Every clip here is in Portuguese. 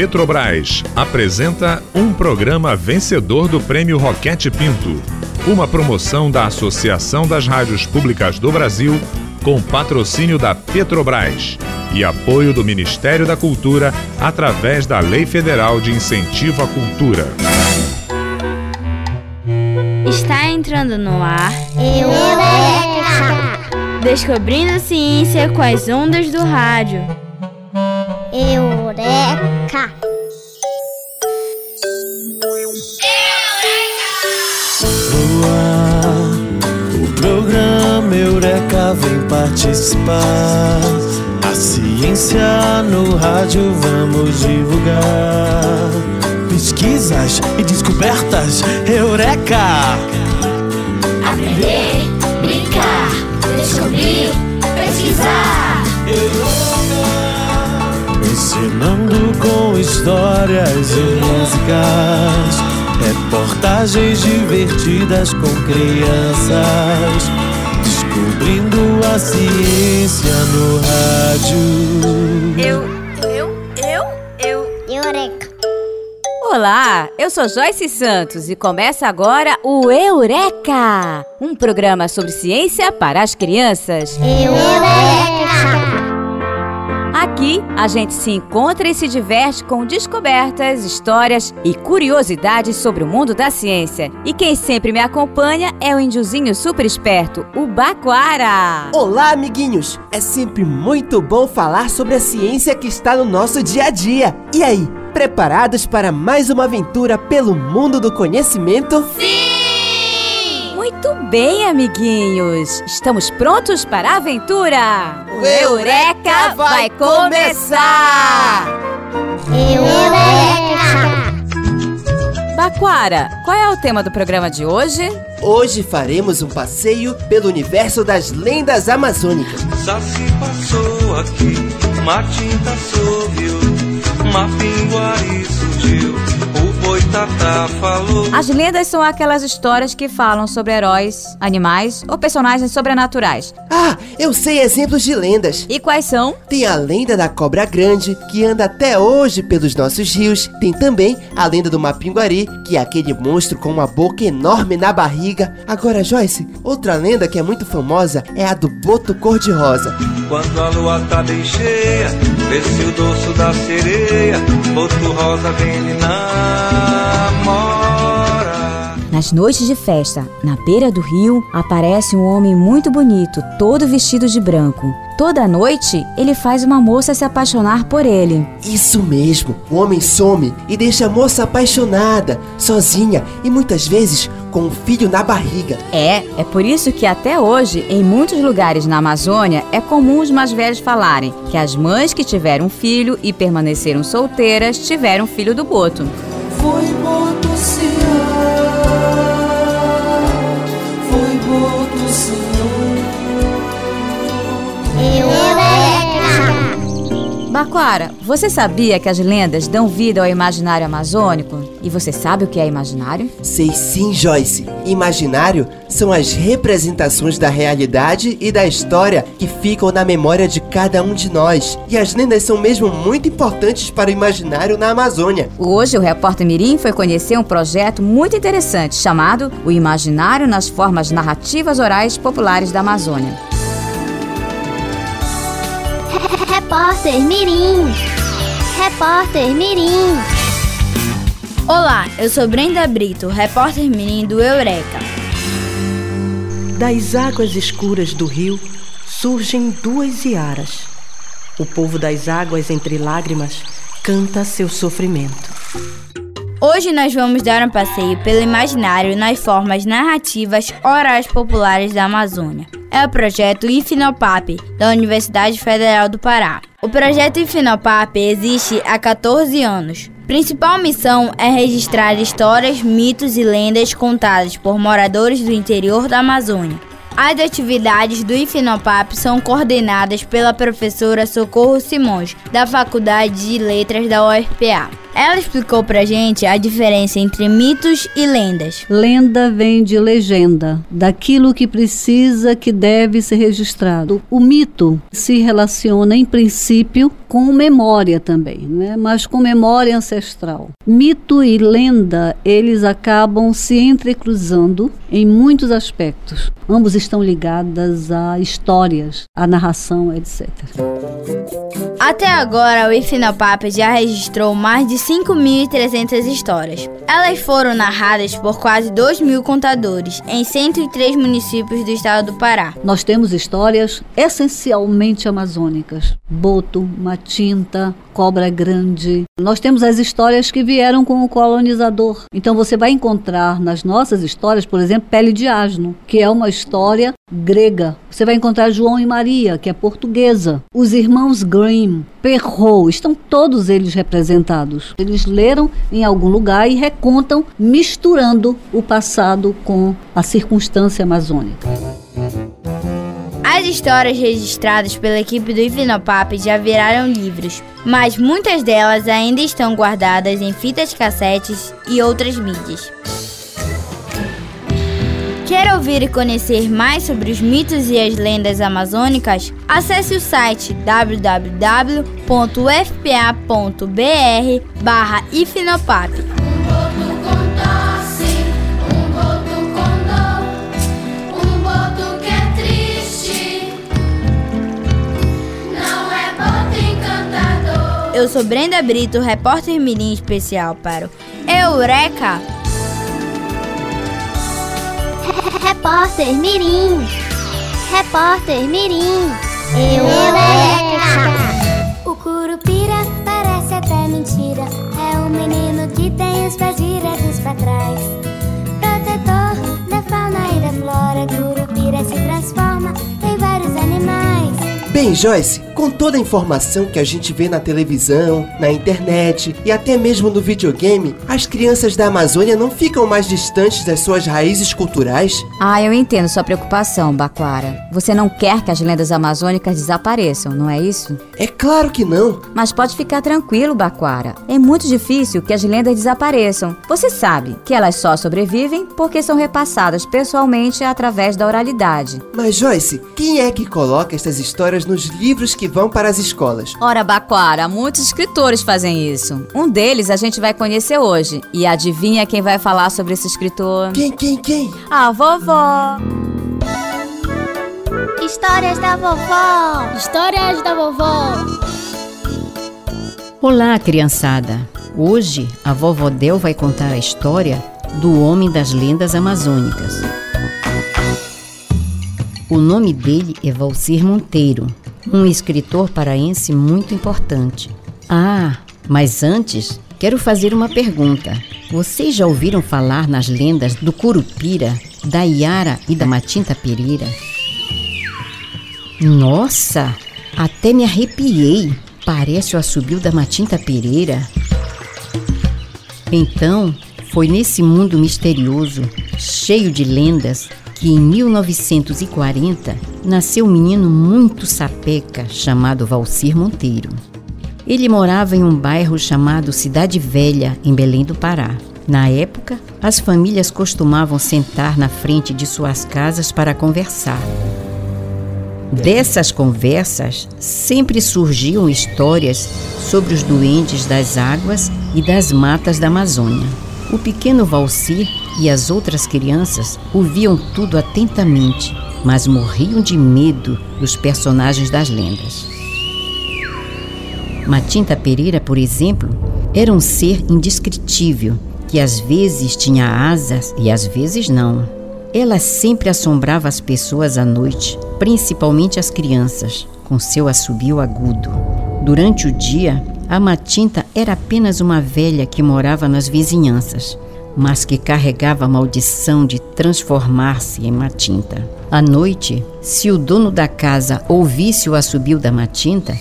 Petrobras apresenta um programa vencedor do Prêmio Roquete Pinto, uma promoção da Associação das Rádios Públicas do Brasil com patrocínio da Petrobras e apoio do Ministério da Cultura através da Lei Federal de Incentivo à Cultura. Está entrando no ar Eureka! Descobrindo a ciência com as ondas do rádio. Eureka! O programa Eureka vem participar. A ciência no rádio vamos divulgar. Pesquisas e descobertas Eureka! Aprender, brincar, descobrir, pesquisar. Ensinando com histórias e músicas. Reportagens divertidas com crianças. Descobrindo a ciência no rádio. Eu, eu, eu, eu. Eureka! Olá, eu sou Joyce Santos e começa agora o Eureka, um programa sobre ciência para as crianças. Eureka! Aqui a gente se encontra e se diverte com descobertas, histórias e curiosidades sobre o mundo da ciência. E quem sempre me acompanha é o índiozinho super esperto, o Baquara. Olá, amiguinhos! É sempre muito bom falar sobre a ciência que está no nosso dia a dia. E aí, preparados para mais uma aventura pelo mundo do conhecimento? Muito bem, amiguinhos! Estamos prontos para a aventura? O Eureka vai começar! Eureka! Baquara, qual é o tema do programa de hoje? Hoje faremos um passeio pelo universo das lendas amazônicas. Saci passou aqui, uma tinta sorriu, uma pinguari surgiu, falou. As lendas são aquelas histórias que falam sobre heróis, animais ou personagens sobrenaturais. Ah, eu sei exemplos de lendas. E quais são? Tem a lenda da cobra grande, que anda até hoje pelos nossos rios. Tem também a lenda do Mapinguari, que é aquele monstro com uma boca enorme na barriga. Agora, Joyce, outra lenda que é muito famosa é a do boto cor-de-rosa. Quando a lua tá bem cheia, desce o dorso da sereia, boto rosa vem lhe namora. Nas noites de festa, na beira do rio, aparece um homem muito bonito, todo vestido de branco. Toda noite, ele faz uma moça se apaixonar por ele. Isso mesmo, o homem some e deixa a moça apaixonada, sozinha e muitas vezes com um filho na barriga. É, é por isso que até hoje, em muitos lugares na Amazônia, é comum os mais velhos falarem que as mães que tiveram um filho e permaneceram solteiras tiveram filho do boto foi Eureka! Baquara, você sabia que as lendas dão vida ao imaginário amazônico? E você sabe o que é imaginário? Sei sim, Joyce. Imaginário são as representações da realidade e da história que ficam na memória de cada um de nós. E as lendas são mesmo muito importantes para o imaginário na Amazônia. Hoje, o repórter Mirim foi conhecer um projeto muito interessante chamado O Imaginário nas Formas Narrativas Orais Populares da Amazônia. Repórter Mirim! Repórter Mirim! Olá, eu sou Brenda Brito, repórter mirim do Eureka. Das águas escuras do rio surgem duas iaras. O povo das águas entre lágrimas canta seu sofrimento. Hoje nós vamos dar um passeio pelo imaginário nas formas narrativas orais populares da Amazônia. É o projeto Infinopap, da Universidade Federal do Pará. O projeto Infinopap existe há 14 anos. Principal missão é registrar histórias, mitos e lendas contadas por moradores do interior da Amazônia. As atividades do Infinopap são coordenadas pela professora Socorro Simões, da Faculdade de Letras da UFPA. Ela explicou pra gente a diferença entre mitos e lendas. Lenda vem de legenda, daquilo que precisa, que deve ser registrado. O mito se relaciona, em princípio, com memória também, né? mas com memória ancestral. Mito e lenda, eles acabam se entrecruzando em muitos aspectos. Ambos estão ligadas a histórias, a narração, etc. Até agora, o Ifinopap já registrou mais de 5.300 histórias. Elas foram narradas por quase 2 mil contadores em 103 municípios do estado do Pará. Nós temos histórias essencialmente amazônicas: Boto, Matinta, Cobra Grande. Nós temos as histórias que vieram com o colonizador. Então você vai encontrar nas nossas histórias, por exemplo, Pele de Asno, que é uma história grega. Você vai encontrar João e Maria, que é portuguesa. Os irmãos Grimm, Perrault, estão todos eles representados. Eles leram em algum lugar e recontam, misturando o passado com a circunstância amazônica. As histórias registradas pela equipe do Ivinopap já viraram livros, mas muitas delas ainda estão guardadas em fitas cassetes e outras mídias. Quer ouvir e conhecer mais sobre os mitos e as lendas amazônicas? Acesse o site www.ufpa.br barra Ifinopap. Eu sou Brenda Brito, repórter mirim especial para o Eureka! Repórter Mirim. Repórter Mirim. Eureka! O Curupira parece até mentira. É um menino que tem os pés virados pra trás. Protetor da fauna e da flora. Curupira se transforma em vários animais. Bem, Joyce, com toda a informação que a gente vê na televisão, na internet e até mesmo no videogame, as crianças da Amazônia não ficam mais distantes das suas raízes culturais? Ah, eu entendo sua preocupação, Baquara. Você não quer que as lendas amazônicas desapareçam, não é isso? É claro que não. Mas pode ficar tranquilo, Baquara. É muito difícil que as lendas desapareçam. Você sabe que elas só sobrevivem porque são repassadas pessoalmente através da oralidade. Mas, Joyce, quem é que coloca essas histórias nos livros que vão para as escolas? Ora, Baquara, muitos escritores fazem isso. Um deles a gente vai conhecer hoje. E adivinha quem vai falar sobre esse escritor? Quem, quem, quem? A vovó. Histórias da vovó. Histórias da vovó. Olá, criançada. Hoje a vovó Del vai contar a história do homem das lendas amazônicas. O nome dele é Valcir Monteiro, um escritor paraense muito importante. Ah, mas antes, quero fazer uma pergunta. Vocês já ouviram falar nas lendas do Curupira, da Iara e da Matinta Pereira? Nossa, até me arrepiei. Parece o assobio da Matinta Pereira. Então, foi nesse mundo misterioso, cheio de lendas, que em 1940 nasceu um menino muito sapeca chamado Valcir Monteiro. Ele morava em um bairro chamado Cidade Velha, em Belém do Pará. Na época, as famílias costumavam sentar na frente de suas casas para conversar. Dessas conversas sempre surgiam histórias sobre os duendes das águas e das matas da Amazônia. O pequeno Valcir e as outras crianças ouviam tudo atentamente, mas morriam de medo dos personagens das lendas. Matinta Pereira, por exemplo, era um ser indescritível que às vezes tinha asas e às vezes não. Ela sempre assombrava as pessoas à noite, principalmente as crianças, com seu assobio agudo. Durante o dia, a Matinta era apenas uma velha que morava nas vizinhanças, mas que carregava a maldição de transformar-se em Matinta. À noite, se o dono da casa ouvisse o assobio da Matinta,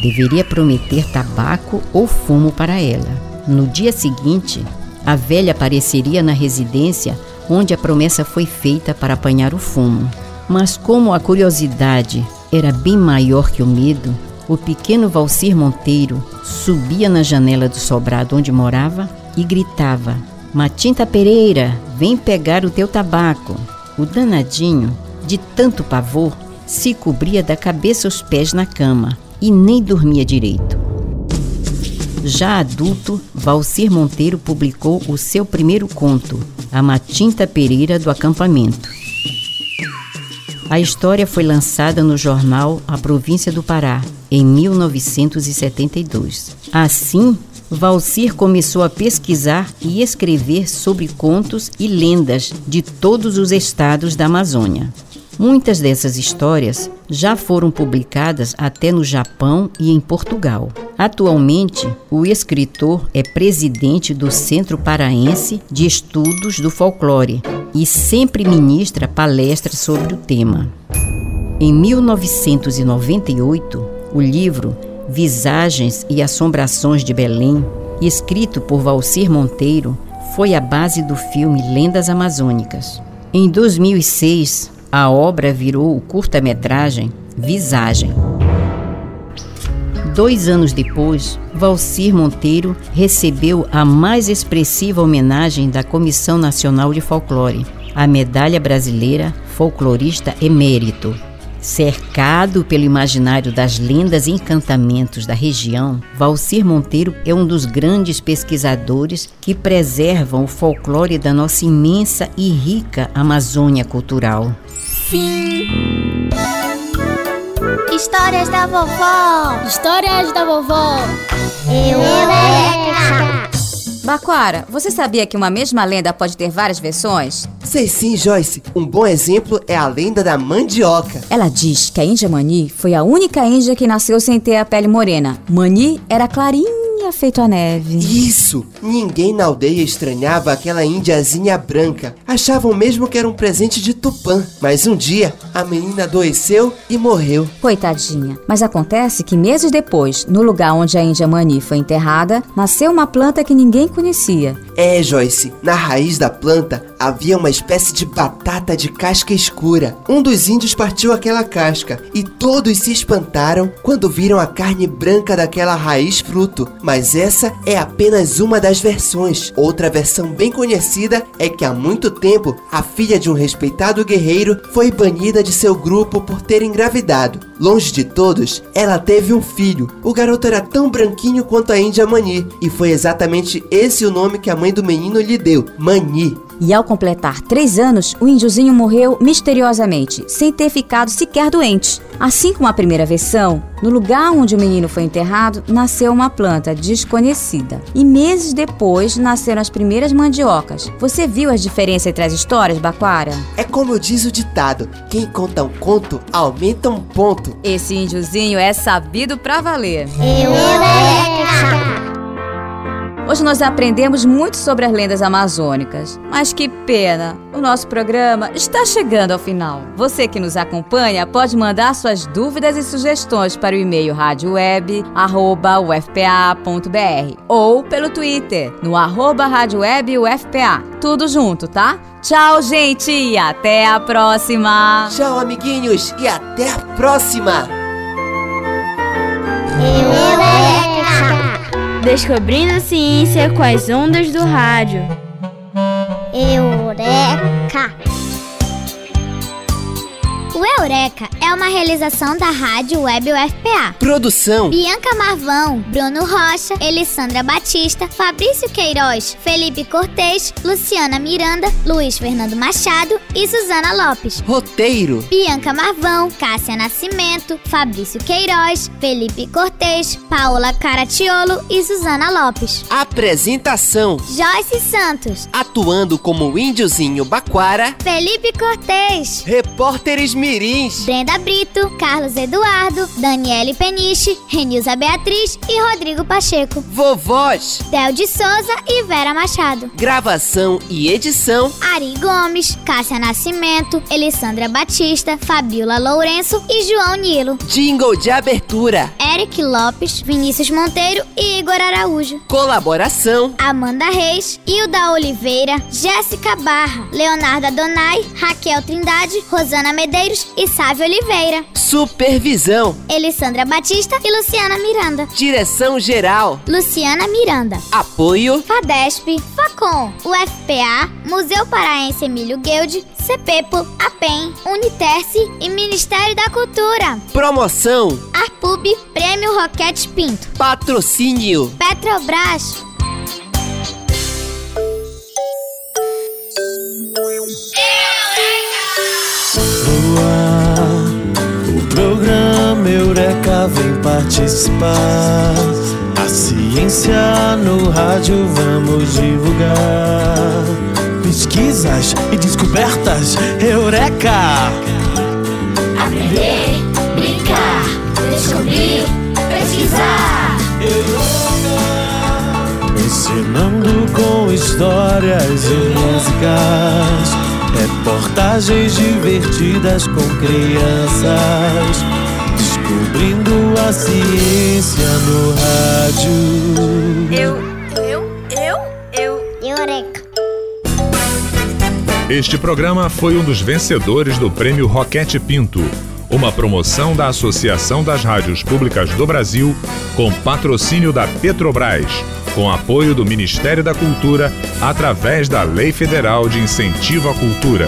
deveria prometer tabaco ou fumo para ela. No dia seguinte, a velha apareceria na residência onde a promessa foi feita para apanhar o fumo. Mas como a curiosidade era bem maior que o medo, o pequeno Valcir Monteiro subia na janela do sobrado onde morava e gritava: Matinta Pereira, vem pegar o teu tabaco. O danadinho, de tanto pavor, se cobria da cabeça aos pés na cama e nem dormia direito. Já adulto, Valcir Monteiro publicou o seu primeiro conto, A Matinta Pereira do Acampamento. A história foi lançada no jornal A Província do Pará, em 1972. Assim, Valcir começou a pesquisar e escrever sobre contos e lendas de todos os estados da Amazônia. Muitas dessas histórias já foram publicadas até no Japão e em Portugal. Atualmente, o escritor é presidente do Centro Paraense de Estudos do Folclore e sempre ministra palestras sobre o tema. Em 1998, o livro Visagens e Assombrações de Belém, escrito por Valcir Monteiro, foi a base do filme Lendas Amazônicas. Em 2006, a obra virou o curta-metragem Visagem. Dois anos depois, Valcir Monteiro recebeu a mais expressiva homenagem da Comissão Nacional de Folclore, a Medalha Brasileira Folclorista Emérito. Cercado pelo imaginário das lendas e encantamentos da região, Valcir Monteiro é um dos grandes pesquisadores que preservam o folclore da nossa imensa e rica Amazônia cultural. Fim. Histórias da vovó. Histórias da vovó. Eureka. Baquara, você sabia que uma mesma lenda pode ter várias versões? Sei sim, Joyce. Um bom exemplo é a lenda da mandioca. Ela diz que a Índia Mani foi a única Índia que nasceu sem ter a pele morena. Mani era clarinha feito a neve. Isso! Ninguém na aldeia estranhava aquela índiazinha branca. Achavam mesmo que era um presente de Tupã. Mas um dia, a menina adoeceu e morreu. Coitadinha. Mas acontece que meses depois, no lugar onde a Índia Mani foi enterrada, nasceu uma planta que ninguém conhecia. É, Joyce, na raiz da planta havia uma espécie de batata de casca escura. Um dos índios partiu aquela casca e todos se espantaram quando viram a carne branca daquela raiz fruto. Mas essa é apenas uma das versões. Outra versão bem conhecida é que há muito tempo a filha de um respeitado guerreiro foi banida de seu grupo por ter engravidado. Longe de todos, ela teve um filho. O garoto era tão branquinho quanto a Índia Mani e foi exatamente esse o nome que a mãe do menino lhe deu, Mani. E ao completar três anos, o índiozinho morreu misteriosamente, sem ter ficado sequer doente. Assim como a primeira versão, no lugar onde o menino foi enterrado, nasceu uma planta desconhecida. E meses depois nasceram as primeiras mandiocas. Você viu as diferenças entre as histórias, Baquara? É como diz o ditado: quem conta um conto aumenta um ponto. Esse índiozinho é sabido pra valer. Eureka. Hoje nós aprendemos muito sobre as lendas amazônicas, mas que pena, o nosso programa está chegando ao final. Você que nos acompanha pode mandar suas dúvidas e sugestões para o e-mail radioweb@ufpa.br ou pelo Twitter no arroba radiowebufpa. Tudo junto, tá? Tchau, gente, e até a próxima. Tchau, amiguinhos, e até a próxima. Descobrindo a ciência com as ondas do rádio. Eureka! Eureka é uma realização da Rádio Web UFPA. Produção: Bianca Marvão, Bruno Rocha, Elissandra Batista, Fabrício Queiroz, Felipe Cortez, Luciana Miranda, Luiz Fernando Machado e Suzana Lopes. Roteiro: Bianca Marvão, Cássia Nascimento, Fabrício Queiroz, Felipe Cortez, Paola Caratiolo e Suzana Lopes. Apresentação: Joyce Santos, Atuando como índiozinho Baquara, Felipe Cortez, repórteres mirins. Brenda Brito, Carlos Eduardo, Daniele Peniche, Renilza Beatriz e Rodrigo Pacheco. Vovós, Del de Souza e Vera Machado. gravação e edição. Ari Gomes, Cássia Nascimento, Elissandra Batista, Fabiola Lourenço e João Nilo. Jingle de abertura. Eric Lopes, Vinícius Monteiro e Igor Araújo. Colaboração: Amanda Reis, Hilda Oliveira Oliveira, Jéssica Barra, Leonardo Adonai, Raquel Trindade, Rosana Medeiros e Sávio Oliveira. Supervisão. Elissandra Batista e Luciana Miranda. Direção geral. Luciana Miranda. Apoio. FADESP, FACOM, UFPA, Museu Paraense Emílio Guilde, CEPEPO, APEM, Uniterce e Ministério da Cultura. Promoção. Arpub, Prêmio Roquete Pinto. Patrocínio. Petrobras. Participar. A ciência no rádio vamos divulgar. Pesquisas e descobertas Eureka! Aprender, brincar, descobrir, pesquisar. Ensinando com histórias e músicas. Reportagens divertidas com crianças. Descobrindo a ciência no rádio. Eu, eu, eu, eu. Eureka. Este programa foi um dos vencedores do Prêmio Roquete Pinto, uma promoção da Associação das Rádios Públicas do Brasil, com patrocínio da Petrobras, com apoio do Ministério da Cultura, através da Lei Federal de Incentivo à Cultura.